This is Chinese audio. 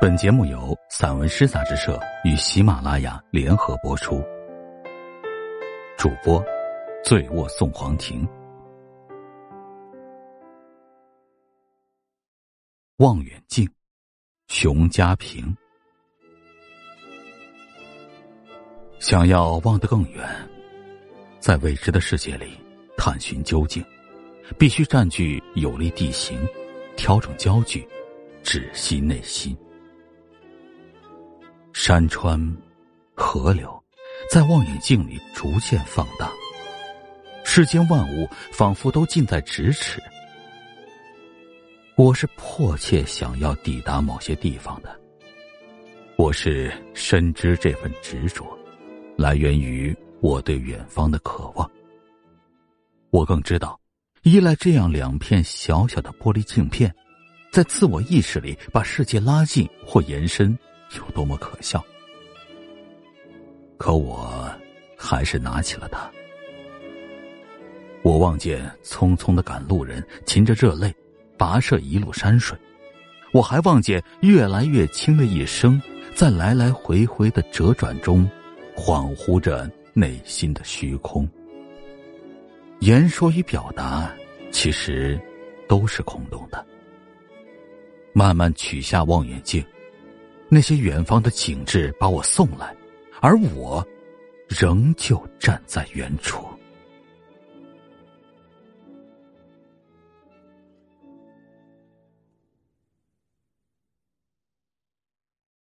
本节目由散文诗杂志社与喜马拉雅联合播出。主播：醉卧宋黄庭。望远镜，熊家平。想要望得更远，在未知的世界里探寻究竟，必须占据有利地形，调整焦距，窒息内心。山川、河流，在望远镜里逐渐放大。世间万物仿佛都近在咫尺。我是迫切想要抵达某些地方的。我是深知这份执着，来源于我对远方的渴望。我更知道，依赖这样两片小小的玻璃镜片，在自我意识里把世界拉近或延伸。有多么可笑！可我还是拿起了它。我望见匆匆的赶路人噙着热泪，跋涉一路山水；我还望见越来越轻的一生，在来来回回的折转中，恍惚着内心的虚空。言说与表达，其实都是空洞的。慢慢取下望远镜。那些远方的景致把我送来，而我仍旧站在原处。